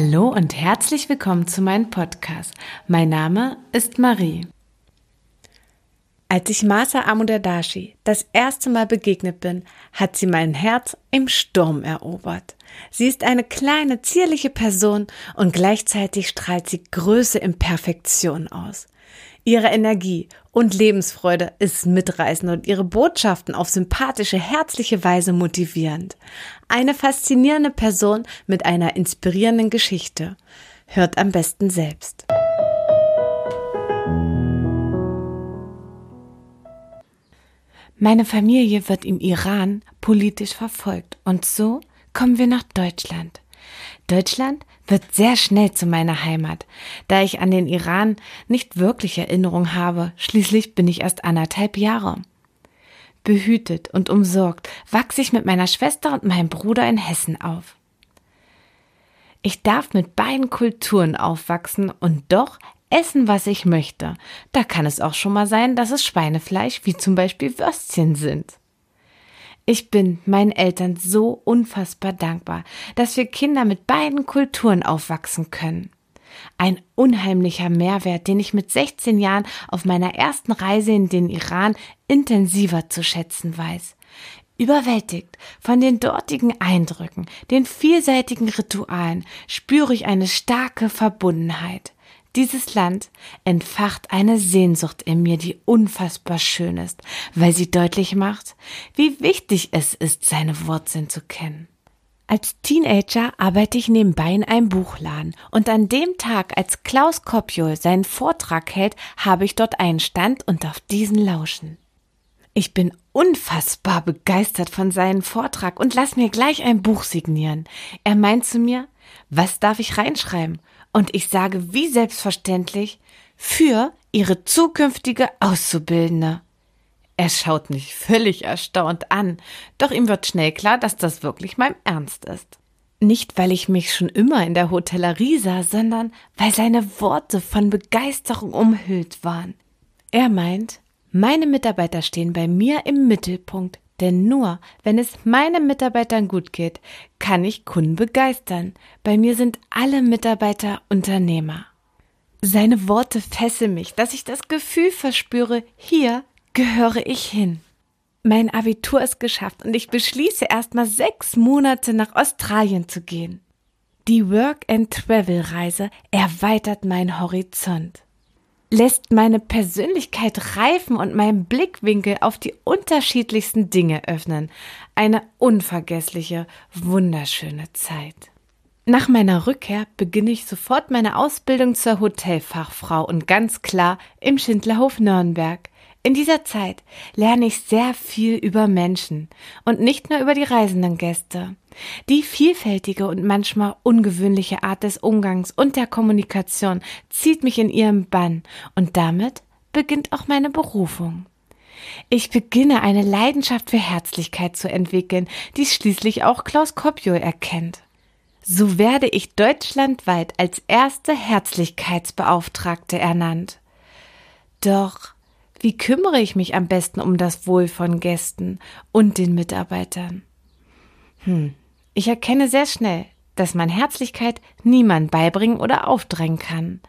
Hallo und herzlich willkommen zu meinem Podcast. Mein Name ist Marie. Als ich Masa Amudadashi das erste Mal begegnet bin, hat sie mein Herz im Sturm erobert. Sie ist eine kleine, zierliche Person und gleichzeitig strahlt sie Größe in Perfektion aus. Ihre Energie und Lebensfreude ist mitreißend und ihre Botschaften auf sympathische, herzliche Weise motivierend. Eine faszinierende Person mit einer inspirierenden Geschichte. Hört am besten selbst. Meine Familie wird im Iran politisch verfolgt und so kommen wir nach Deutschland. Deutschland wird sehr schnell zu meiner Heimat, da ich an den Iran nicht wirklich Erinnerung habe, schließlich bin ich erst anderthalb Jahre. Behütet und umsorgt wachse ich mit meiner Schwester und meinem Bruder in Hessen auf. Ich darf mit beiden Kulturen aufwachsen und doch essen, was ich möchte. Da kann es auch schon mal sein, dass es Schweinefleisch wie zum Beispiel Würstchen sind. Ich bin meinen Eltern so unfassbar dankbar, dass wir Kinder mit beiden Kulturen aufwachsen können. Ein unheimlicher Mehrwert, den ich mit 16 Jahren auf meiner ersten Reise in den Iran intensiver zu schätzen weiß. Überwältigt von den dortigen Eindrücken, den vielseitigen Ritualen, spüre ich eine starke Verbundenheit. Dieses Land entfacht eine Sehnsucht in mir, die unfassbar schön ist, weil sie deutlich macht, wie wichtig es ist, seine Wurzeln zu kennen. Als Teenager arbeite ich nebenbei in einem Buchladen und an dem Tag, als Klaus Kopjol seinen Vortrag hält, habe ich dort einen Stand und darf diesen lauschen. Ich bin unfassbar begeistert von seinem Vortrag und lass mir gleich ein Buch signieren. Er meint zu mir, was darf ich reinschreiben? Und ich sage wie selbstverständlich für Ihre zukünftige Auszubildende. Er schaut mich völlig erstaunt an, doch ihm wird schnell klar, dass das wirklich mein Ernst ist. Nicht, weil ich mich schon immer in der Hotellerie sah, sondern weil seine Worte von Begeisterung umhüllt waren. Er meint, meine Mitarbeiter stehen bei mir im Mittelpunkt, denn nur wenn es meinen Mitarbeitern gut geht, kann ich Kunden begeistern. Bei mir sind alle Mitarbeiter Unternehmer. Seine Worte fesseln mich, dass ich das Gefühl verspüre, hier gehöre ich hin. Mein Abitur ist geschafft und ich beschließe erstmal sechs Monate nach Australien zu gehen. Die Work-and-Travel-Reise erweitert meinen Horizont lässt meine Persönlichkeit reifen und meinen Blickwinkel auf die unterschiedlichsten Dinge öffnen. Eine unvergessliche, wunderschöne Zeit. Nach meiner Rückkehr beginne ich sofort meine Ausbildung zur Hotelfachfrau und ganz klar im Schindlerhof Nürnberg. In dieser Zeit lerne ich sehr viel über Menschen und nicht nur über die reisenden Gäste. Die vielfältige und manchmal ungewöhnliche Art des Umgangs und der Kommunikation zieht mich in ihren Bann und damit beginnt auch meine Berufung. Ich beginne eine Leidenschaft für Herzlichkeit zu entwickeln, die schließlich auch Klaus Kopjol erkennt. So werde ich deutschlandweit als erste Herzlichkeitsbeauftragte ernannt. Doch wie kümmere ich mich am besten um das Wohl von Gästen und den Mitarbeitern? Hm, ich erkenne sehr schnell, dass man Herzlichkeit niemand beibringen oder aufdrängen kann.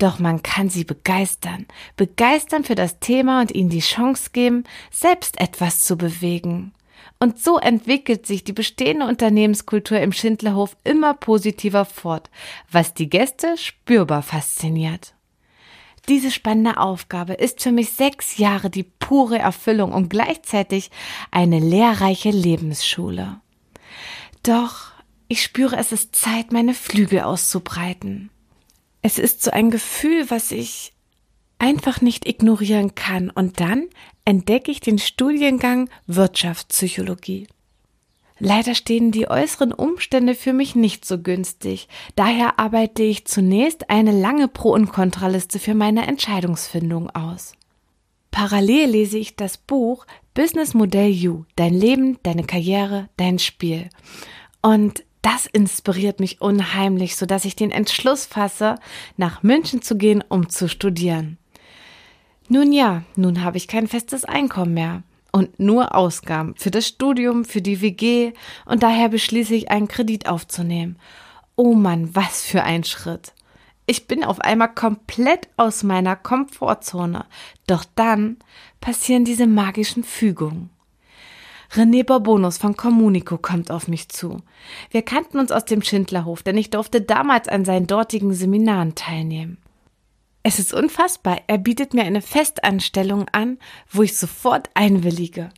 Doch man kann sie begeistern, begeistern für das Thema und ihnen die Chance geben, selbst etwas zu bewegen. Und so entwickelt sich die bestehende Unternehmenskultur im Schindlerhof immer positiver fort, was die Gäste spürbar fasziniert. Diese spannende Aufgabe ist für mich sechs Jahre die pure Erfüllung und gleichzeitig eine lehrreiche Lebensschule. Doch ich spüre, es ist Zeit, meine Flügel auszubreiten. Es ist so ein Gefühl, was ich einfach nicht ignorieren kann. Und dann entdecke ich den Studiengang Wirtschaftspsychologie. Leider stehen die äußeren Umstände für mich nicht so günstig. Daher arbeite ich zunächst eine lange Pro- und Kontraliste für meine Entscheidungsfindung aus. Parallel lese ich das Buch Business Modell You, dein Leben, deine Karriere, dein Spiel. Und das inspiriert mich unheimlich, so dass ich den Entschluss fasse, nach München zu gehen, um zu studieren. Nun ja, nun habe ich kein festes Einkommen mehr und nur Ausgaben für das Studium, für die WG und daher beschließe ich einen Kredit aufzunehmen. oh Mann, was für ein Schritt. Ich bin auf einmal komplett aus meiner Komfortzone. Doch dann passieren diese magischen Fügungen. René Borbonus von Communico kommt auf mich zu. Wir kannten uns aus dem Schindlerhof, denn ich durfte damals an seinen dortigen Seminaren teilnehmen. Es ist unfassbar, er bietet mir eine Festanstellung an, wo ich sofort einwillige.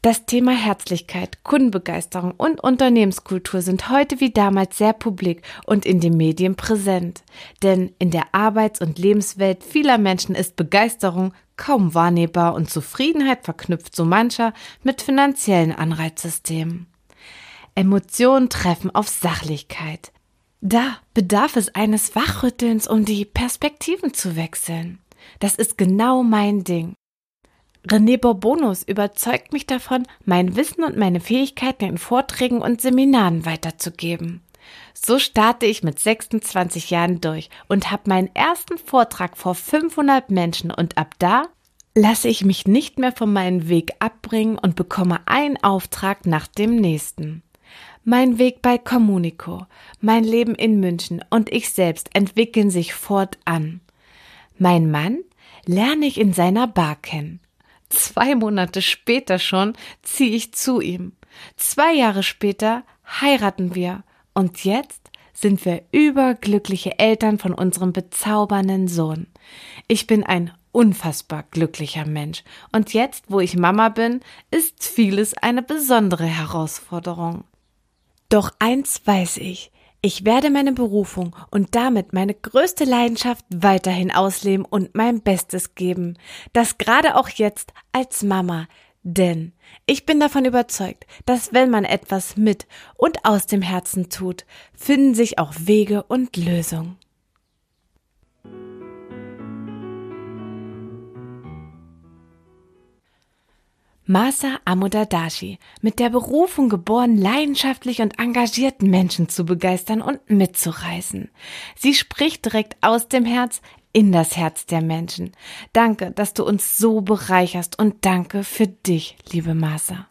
Das Thema Herzlichkeit, Kundenbegeisterung und Unternehmenskultur sind heute wie damals sehr publik und in den Medien präsent. Denn in der Arbeits- und Lebenswelt vieler Menschen ist Begeisterung kaum wahrnehmbar und Zufriedenheit verknüpft so mancher mit finanziellen Anreizsystemen. Emotionen treffen auf Sachlichkeit. Da bedarf es eines Wachrüttelns, um die Perspektiven zu wechseln. Das ist genau mein Ding. René Bourbonus überzeugt mich davon, mein Wissen und meine Fähigkeiten in Vorträgen und Seminaren weiterzugeben. So starte ich mit 26 Jahren durch und habe meinen ersten Vortrag vor 500 Menschen und ab da lasse ich mich nicht mehr von meinem Weg abbringen und bekomme einen Auftrag nach dem nächsten. Mein Weg bei Communico, mein Leben in München und ich selbst entwickeln sich fortan. Mein Mann lerne ich in seiner Bar kennen. Zwei Monate später schon ziehe ich zu ihm. Zwei Jahre später heiraten wir. Und jetzt sind wir überglückliche Eltern von unserem bezaubernden Sohn. Ich bin ein unfassbar glücklicher Mensch. Und jetzt, wo ich Mama bin, ist vieles eine besondere Herausforderung. Doch eins weiß ich, ich werde meine Berufung und damit meine größte Leidenschaft weiterhin ausleben und mein Bestes geben. Das gerade auch jetzt als Mama. Denn ich bin davon überzeugt, dass wenn man etwas mit und aus dem Herzen tut, finden sich auch Wege und Lösungen. Masa Amodadashi, mit der Berufung geboren, leidenschaftlich und engagierten Menschen zu begeistern und mitzureißen. Sie spricht direkt aus dem Herz in das Herz der Menschen. Danke, dass du uns so bereicherst und danke für dich, liebe Masa.